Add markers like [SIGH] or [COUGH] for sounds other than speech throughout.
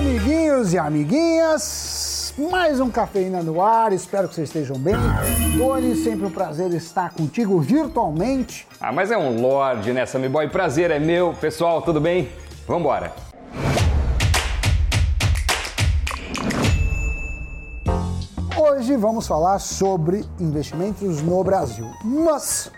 amiguinhos e amiguinhas. Mais um Cafeína no ar, espero que vocês estejam bem. Tony, sempre um prazer estar contigo virtualmente. Ah, mas é um lorde, né, Sammy Boy? Prazer é meu. Pessoal, tudo bem? Vambora. Hoje vamos falar sobre investimentos no Brasil. Mas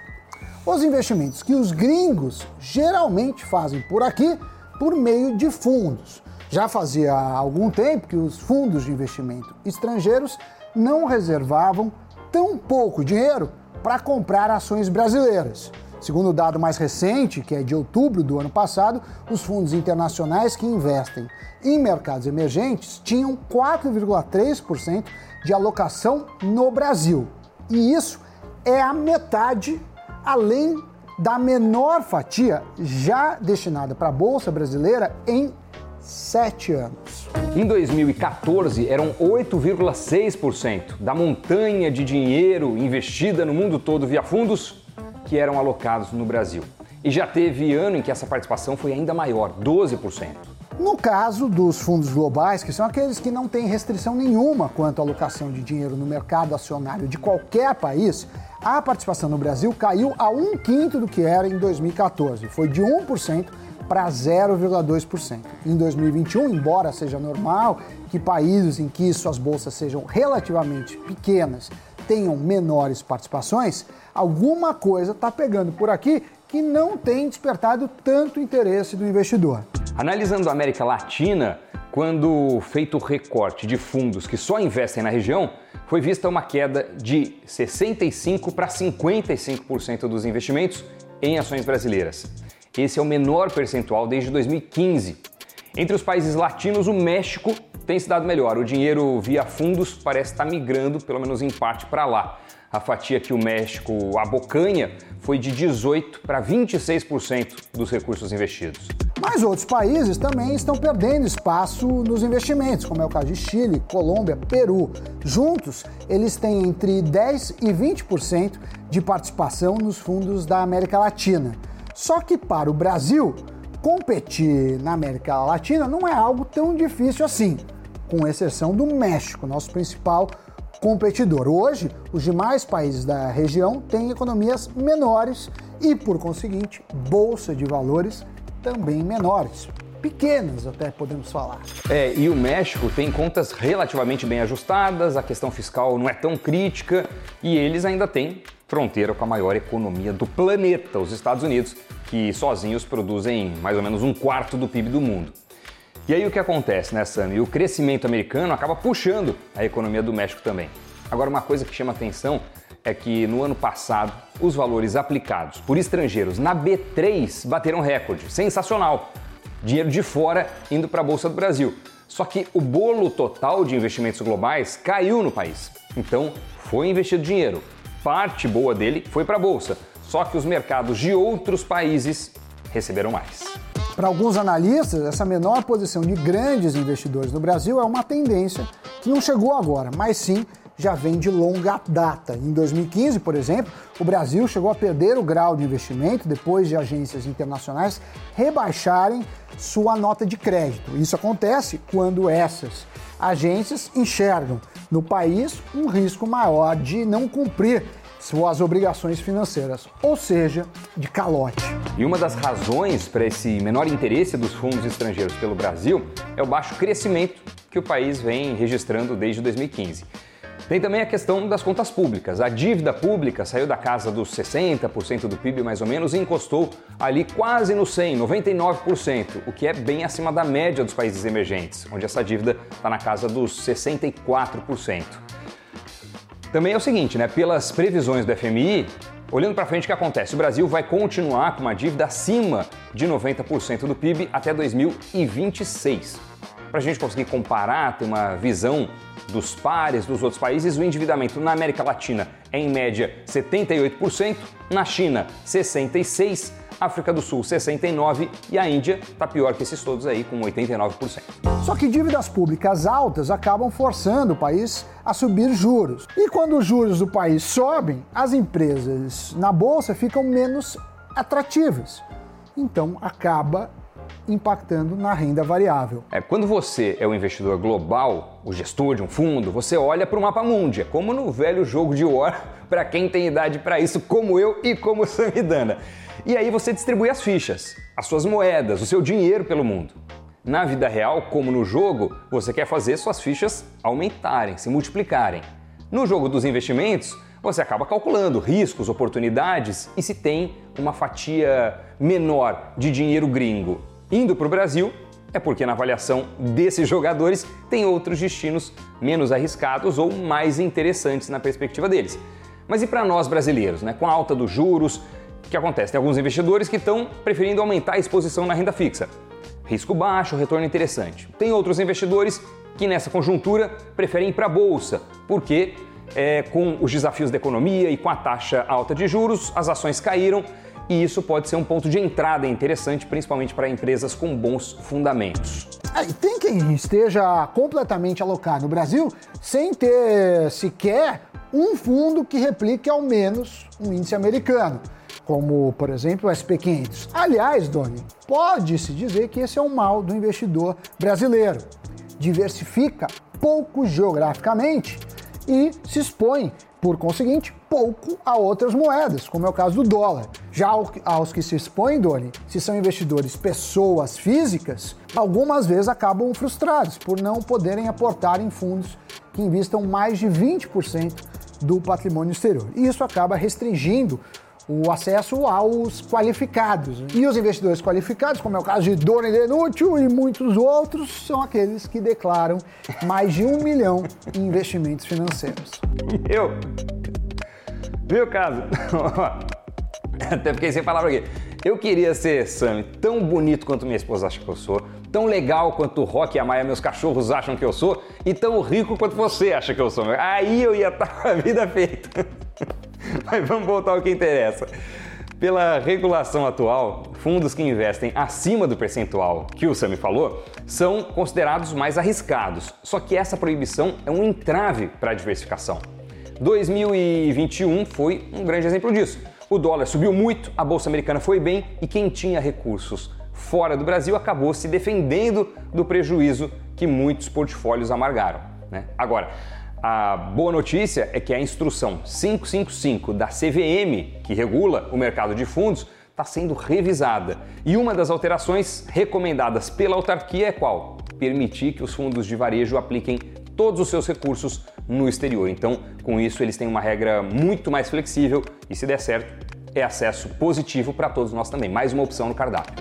os investimentos que os gringos geralmente fazem por aqui por meio de fundos. Já fazia algum tempo que os fundos de investimento estrangeiros não reservavam tão pouco dinheiro para comprar ações brasileiras. Segundo o dado mais recente, que é de outubro do ano passado, os fundos internacionais que investem em mercados emergentes tinham 4,3% de alocação no Brasil. E isso é a metade além da menor fatia já destinada para a Bolsa Brasileira em sete anos. Em 2014, eram 8,6% da montanha de dinheiro investida no mundo todo via fundos que eram alocados no Brasil. E já teve ano em que essa participação foi ainda maior, 12%. No caso dos fundos globais, que são aqueles que não têm restrição nenhuma quanto à alocação de dinheiro no mercado acionário de qualquer país, a participação no Brasil caiu a um quinto do que era em 2014. Foi de 1% para 0,2%. Em 2021, embora seja normal que países em que suas bolsas sejam relativamente pequenas tenham menores participações, alguma coisa está pegando por aqui que não tem despertado tanto interesse do investidor. Analisando a América Latina, quando feito o recorte de fundos que só investem na região, foi vista uma queda de 65% para 55% dos investimentos em ações brasileiras. Esse é o menor percentual desde 2015. Entre os países latinos, o México tem se dado melhor. O dinheiro via fundos parece estar migrando, pelo menos em parte, para lá. A fatia que o México abocanha foi de 18% para 26% dos recursos investidos. Mas outros países também estão perdendo espaço nos investimentos, como é o caso de Chile, Colômbia, Peru. Juntos, eles têm entre 10% e 20% de participação nos fundos da América Latina. Só que para o Brasil, competir na América Latina não é algo tão difícil assim, com exceção do México, nosso principal competidor. Hoje, os demais países da região têm economias menores e, por conseguinte, bolsa de valores também menores. Pequenas, até podemos falar. É, e o México tem contas relativamente bem ajustadas, a questão fiscal não é tão crítica e eles ainda têm fronteira com a maior economia do planeta, os Estados Unidos, que sozinhos produzem mais ou menos um quarto do PIB do mundo. E aí o que acontece, né, Sammy? O crescimento americano acaba puxando a economia do México também. Agora, uma coisa que chama atenção é que no ano passado os valores aplicados por estrangeiros na B3 bateram recorde. Sensacional! Dinheiro de fora indo para a Bolsa do Brasil. Só que o bolo total de investimentos globais caiu no país. Então, foi investido dinheiro, parte boa dele foi para a bolsa, só que os mercados de outros países receberam mais. Para alguns analistas, essa menor posição de grandes investidores no Brasil é uma tendência que não chegou agora, mas sim já vem de longa data. Em 2015, por exemplo, o Brasil chegou a perder o grau de investimento depois de agências internacionais rebaixarem sua nota de crédito. Isso acontece quando essas agências enxergam no país um risco maior de não cumprir suas obrigações financeiras, ou seja, de calote. E uma das razões para esse menor interesse dos fundos estrangeiros pelo Brasil é o baixo crescimento que o país vem registrando desde 2015. Tem também a questão das contas públicas. A dívida pública saiu da casa dos 60% do PIB mais ou menos e encostou ali quase no 100, 99%, o que é bem acima da média dos países emergentes, onde essa dívida está na casa dos 64%. Também é o seguinte, né? Pelas previsões do FMI, olhando para frente, o que acontece? O Brasil vai continuar com uma dívida acima de 90% do PIB até 2026. Para a gente conseguir comparar, ter uma visão dos pares dos outros países, o endividamento na América Latina é em média 78%, na China 66%, África do Sul 69% e a Índia está pior que esses todos aí, com 89%. Só que dívidas públicas altas acabam forçando o país a subir juros. E quando os juros do país sobem, as empresas na bolsa ficam menos atrativas. Então acaba impactando na renda variável. É, quando você é um investidor global, o gestor de um fundo, você olha para o mapa mundi, é como no velho jogo de War, [LAUGHS] para quem tem idade para isso, como eu e como Samidana. E aí você distribui as fichas, as suas moedas, o seu dinheiro pelo mundo. Na vida real, como no jogo, você quer fazer suas fichas aumentarem, se multiplicarem. No jogo dos investimentos, você acaba calculando riscos, oportunidades e se tem uma fatia menor de dinheiro gringo indo para o Brasil, é porque na avaliação desses jogadores tem outros destinos menos arriscados ou mais interessantes na perspectiva deles. Mas e para nós brasileiros, né? com a alta dos juros, o que acontece? Tem alguns investidores que estão preferindo aumentar a exposição na renda fixa. Risco baixo, retorno interessante. Tem outros investidores que nessa conjuntura preferem ir para a bolsa, porque é, com os desafios da economia e com a taxa alta de juros, as ações caíram e isso pode ser um ponto de entrada interessante, principalmente para empresas com bons fundamentos. É, tem quem esteja completamente alocado no Brasil sem ter sequer um fundo que replique ao menos um índice americano, como, por exemplo, o SP500. Aliás, Doni, pode-se dizer que esse é o mal do investidor brasileiro. Diversifica pouco geograficamente e se expõe, por conseguinte, pouco a outras moedas, como é o caso do dólar. Já aos que se expõem, Doni, se são investidores pessoas físicas, algumas vezes acabam frustrados por não poderem aportar em fundos que investam mais de 20% do patrimônio exterior. E isso acaba restringindo o acesso aos qualificados. E os investidores qualificados, como é o caso de Dona Denútil e muitos outros, são aqueles que declaram mais de um milhão em investimentos financeiros. Eu? Viu, caso? [LAUGHS] Até fiquei sem palavra aqui. Eu queria ser, Sam, tão bonito quanto minha esposa acha que eu sou, tão legal quanto o Rock e a Maia, meus cachorros, acham que eu sou, e tão rico quanto você acha que eu sou. Aí eu ia estar com a vida feita. [LAUGHS] Mas vamos voltar ao que interessa. Pela regulação atual, fundos que investem acima do percentual que o Sami falou são considerados mais arriscados. Só que essa proibição é um entrave para a diversificação. 2021 foi um grande exemplo disso. O dólar subiu muito, a bolsa americana foi bem e quem tinha recursos fora do Brasil acabou se defendendo do prejuízo que muitos portfólios amargaram. Né? Agora, a boa notícia é que a instrução 555 da CVM, que regula o mercado de fundos, está sendo revisada. E uma das alterações recomendadas pela autarquia é qual? Permitir que os fundos de varejo apliquem todos os seus recursos no exterior. Então, com isso, eles têm uma regra muito mais flexível e, se der certo, é acesso positivo para todos nós também. Mais uma opção no cardápio.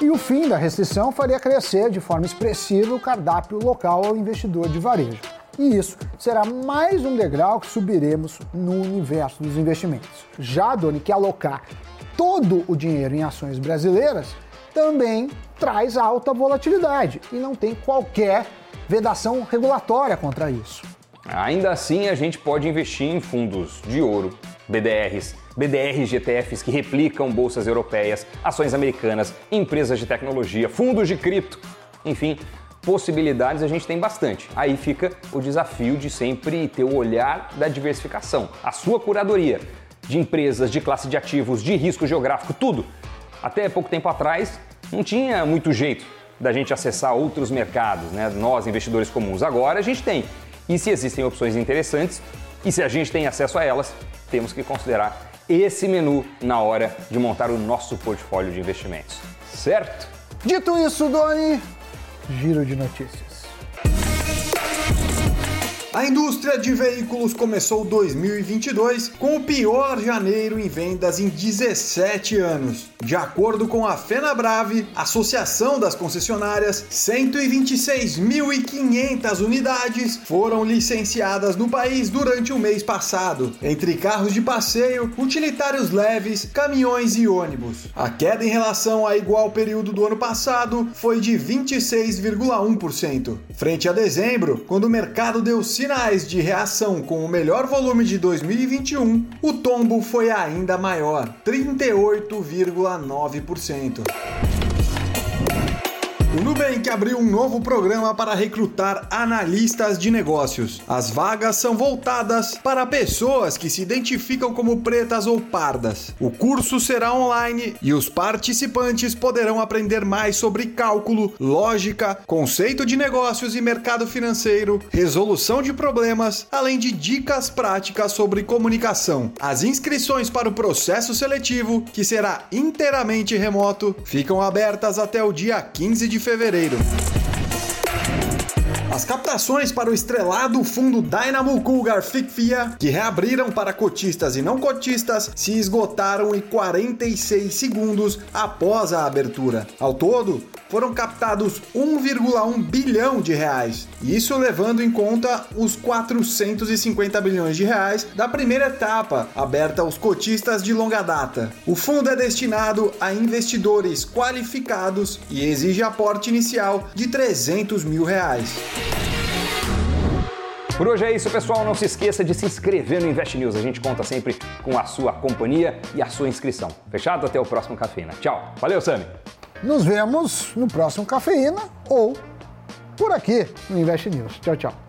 E o fim da restrição faria crescer de forma expressiva o cardápio local ao investidor de varejo. E isso será mais um degrau que subiremos no universo dos investimentos. Já, Doni, que alocar todo o dinheiro em ações brasileiras também traz alta volatilidade e não tem qualquer vedação regulatória contra isso. Ainda assim, a gente pode investir em fundos de ouro, BDRs, BDR GTFs que replicam bolsas europeias, ações americanas, empresas de tecnologia, fundos de cripto, enfim, possibilidades a gente tem bastante. Aí fica o desafio de sempre ter o olhar da diversificação, a sua curadoria de empresas, de classe de ativos, de risco geográfico, tudo. Até pouco tempo atrás não tinha muito jeito da gente acessar outros mercados, né? Nós investidores comuns agora a gente tem. E se existem opções interessantes e se a gente tem acesso a elas, temos que considerar esse menu na hora de montar o nosso portfólio de investimentos. Certo? Dito isso, Doni, Giro de notícias. A indústria de veículos começou 2022 com o pior janeiro em vendas em 17 anos. De acordo com a FenaBrave, Associação das Concessionárias, 126.500 unidades foram licenciadas no país durante o mês passado, entre carros de passeio, utilitários leves, caminhões e ônibus. A queda em relação a igual período do ano passado foi de 26,1%, frente a dezembro, quando o mercado deu sinais de reação com o melhor volume de 2021, o tombo foi ainda maior, 38,9%. O Nubank abriu um novo programa para recrutar analistas de negócios. As vagas são voltadas para pessoas que se identificam como pretas ou pardas. O curso será online e os participantes poderão aprender mais sobre cálculo, lógica, conceito de negócios e mercado financeiro, resolução de problemas, além de dicas práticas sobre comunicação. As inscrições para o processo seletivo, que será inteiramente remoto, ficam abertas até o dia 15 de fevereiro. As captações para o estrelado fundo Dynamo Cougar FICFIA, que reabriram para cotistas e não cotistas, se esgotaram em 46 segundos após a abertura. Ao todo, foram captados 1,1 bilhão de reais. Isso levando em conta os 450 bilhões de reais da primeira etapa, aberta aos cotistas de longa data. O fundo é destinado a investidores qualificados e exige aporte inicial de 300 mil reais. Por hoje é isso, pessoal. Não se esqueça de se inscrever no Invest News. A gente conta sempre com a sua companhia e a sua inscrição. Fechado? Até o próximo Cafeína. Tchau. Valeu, Sami. Nos vemos no próximo Cafeína ou por aqui no Invest News. Tchau, tchau.